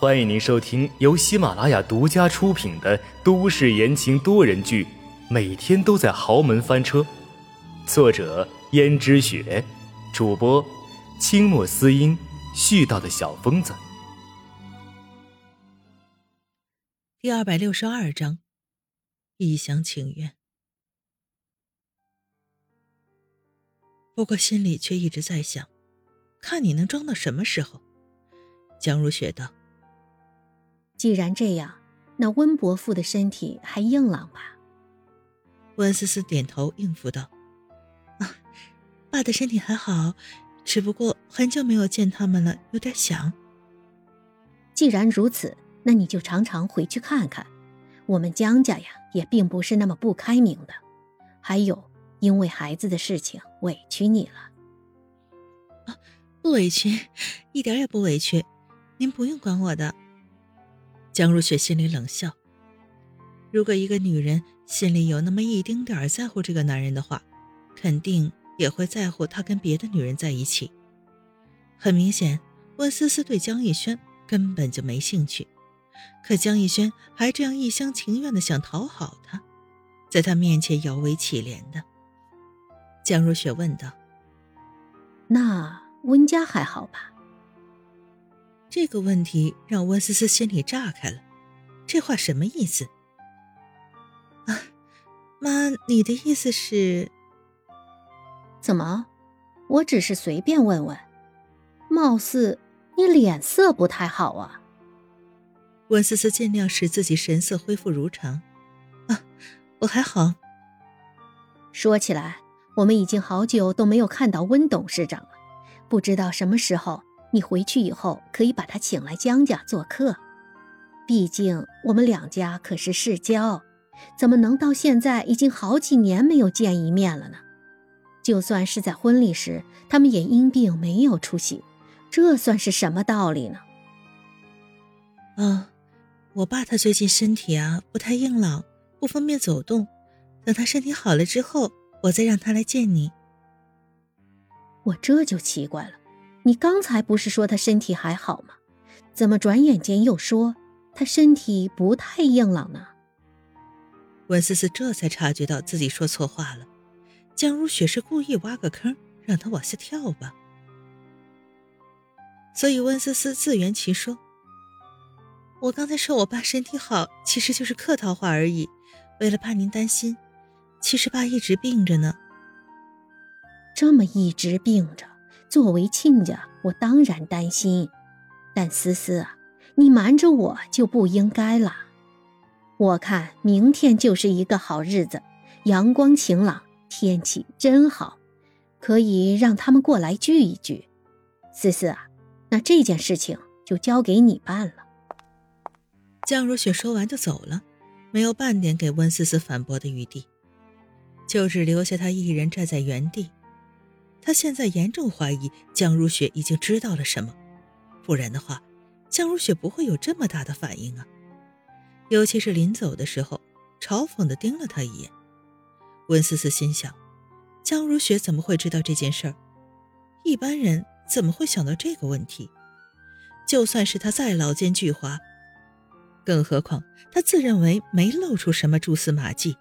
欢迎您收听由喜马拉雅独家出品的都市言情多人剧《每天都在豪门翻车》，作者：胭脂雪，主播：清墨思音，絮叨的小疯子。第二百六十二章，一厢情愿。不过心里却一直在想，看你能装到什么时候。江如雪道：“既然这样，那温伯父的身体还硬朗吧？”温思思点头应付道：“啊，爸的身体还好，只不过很久没有见他们了，有点想。既然如此，那你就常常回去看看。我们江家呀，也并不是那么不开明的。还有，因为孩子的事情委屈你了。”啊，不委屈，一点也不委屈。您不用管我的。江如雪心里冷笑。如果一个女人心里有那么一丁点儿在乎这个男人的话，肯定也会在乎他跟别的女人在一起。很明显，温思思对江逸轩根本就没兴趣，可江逸轩还这样一厢情愿的想讨好她，在她面前摇尾乞怜的。江如雪问道：“那温家还好吧？”这个问题让温思思心里炸开了，这话什么意思？啊，妈，你的意思是？怎么？我只是随便问问，貌似你脸色不太好啊。温思思尽量使自己神色恢复如常。啊，我还好。说起来，我们已经好久都没有看到温董事长了，不知道什么时候。你回去以后可以把他请来江家做客，毕竟我们两家可是世交，怎么能到现在已经好几年没有见一面了呢？就算是在婚礼时，他们也因病没有出席，这算是什么道理呢？啊，我爸他最近身体啊不太硬朗，不方便走动，等他身体好了之后，我再让他来见你。我这就奇怪了。你刚才不是说他身体还好吗？怎么转眼间又说他身体不太硬朗呢？温思思这才察觉到自己说错话了。江如雪是故意挖个坑让他往下跳吧？所以温思思自圆其说：“我刚才说我爸身体好，其实就是客套话而已。为了怕您担心，其实爸一直病着呢。这么一直病着。”作为亲家，我当然担心，但思思，你瞒着我就不应该了。我看明天就是一个好日子，阳光晴朗，天气真好，可以让他们过来聚一聚。思思啊，那这件事情就交给你办了。江如雪说完就走了，没有半点给温思思反驳的余地，就只留下她一人站在原地。他现在严重怀疑江如雪已经知道了什么，不然的话，江如雪不会有这么大的反应啊。尤其是临走的时候，嘲讽的盯了他一眼。温思思心想，江如雪怎么会知道这件事儿？一般人怎么会想到这个问题？就算是他再老奸巨猾，更何况他自认为没露出什么蛛丝马迹，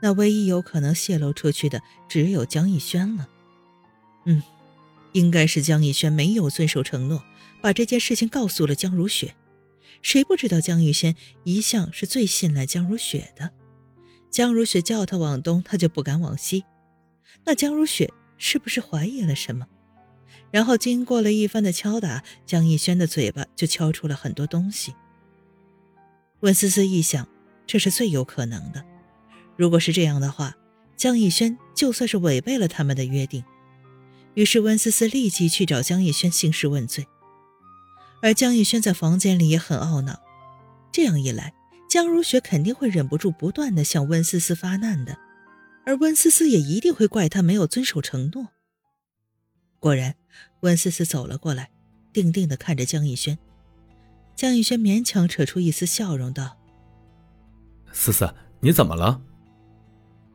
那唯一有可能泄露出去的只有江逸轩了。嗯，应该是江逸轩没有遵守承诺，把这件事情告诉了江如雪。谁不知道江逸轩一向是最信赖江如雪的？江如雪叫他往东，他就不敢往西。那江如雪是不是怀疑了什么？然后经过了一番的敲打，江逸轩的嘴巴就敲出了很多东西。温思思一想，这是最有可能的。如果是这样的话，江逸轩就算是违背了他们的约定。于是温思思立即去找江逸轩兴师问罪，而江逸轩在房间里也很懊恼。这样一来，江如雪肯定会忍不住不断的向温思思发难的，而温思思也一定会怪他没有遵守承诺。果然，温思思走了过来，定定的看着江逸轩。江逸轩勉强扯出一丝笑容道：“思思，你怎么了？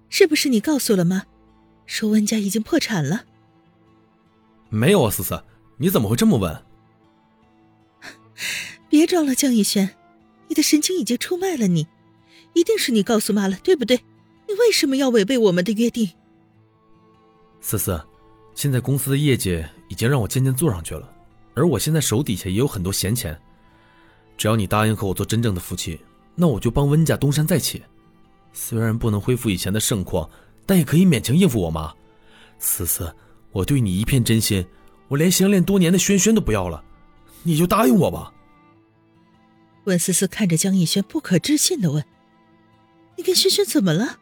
是不是你告诉了妈，说温家已经破产了？”没有啊，思思，你怎么会这么问？别装了，江逸轩，你的神情已经出卖了你，一定是你告诉妈了，对不对？你为什么要违背我们的约定？思思，现在公司的业绩已经让我渐渐做上去了，而我现在手底下也有很多闲钱，只要你答应和我做真正的夫妻，那我就帮温家东山再起。虽然不能恢复以前的盛况，但也可以勉强应付我妈。思思，我对你一片真心，我连相恋多年的轩轩都不要了，你就答应我吧。温思思看着江逸轩，不可置信的问：“你跟轩轩怎么了？”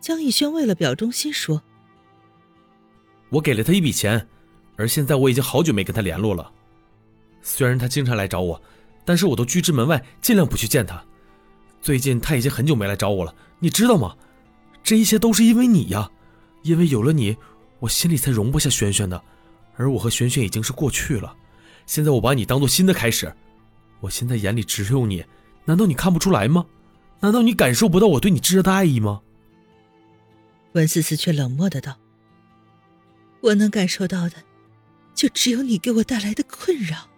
江逸轩为了表忠心说：“我给了他一笔钱，而现在我已经好久没跟他联络了。虽然他经常来找我，但是我都拒之门外，尽量不去见他。最近他已经很久没来找我了，你知道吗？这一切都是因为你呀，因为有了你，我心里才容不下轩轩的。而我和轩轩已经是过去了，现在我把你当做新的开始。我现在眼里只有你，难道你看不出来吗？难道你感受不到我对你炙热的爱意吗？”温思思却冷漠的道：“我能感受到的，就只有你给我带来的困扰。”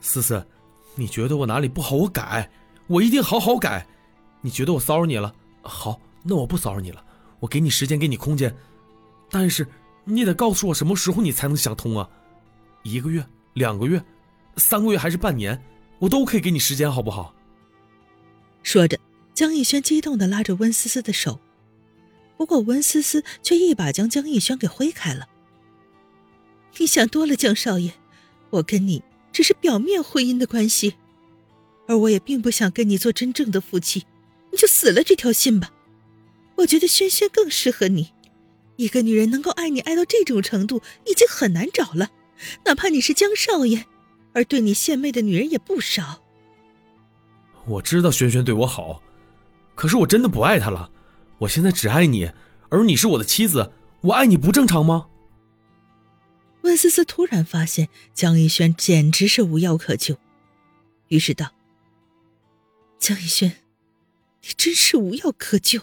思思，你觉得我哪里不好，我改，我一定好好改。你觉得我骚扰你了？好，那我不骚扰你了，我给你时间，给你空间。但是你得告诉我什么时候你才能想通啊？一个月、两个月、三个月还是半年，我都可以给你时间，好不好？说着，江逸轩激动的拉着温思思的手。不过温思思却一把将江逸轩给挥开了。你想多了，江少爷，我跟你只是表面婚姻的关系，而我也并不想跟你做真正的夫妻，你就死了这条心吧。我觉得轩轩更适合你，一个女人能够爱你爱到这种程度已经很难找了，哪怕你是江少爷，而对你献媚的女人也不少。我知道轩轩对我好，可是我真的不爱他了。我现在只爱你，而你是我的妻子，我爱你不正常吗？温思思突然发现江逸轩简直是无药可救，于是道：“江逸轩，你真是无药可救。”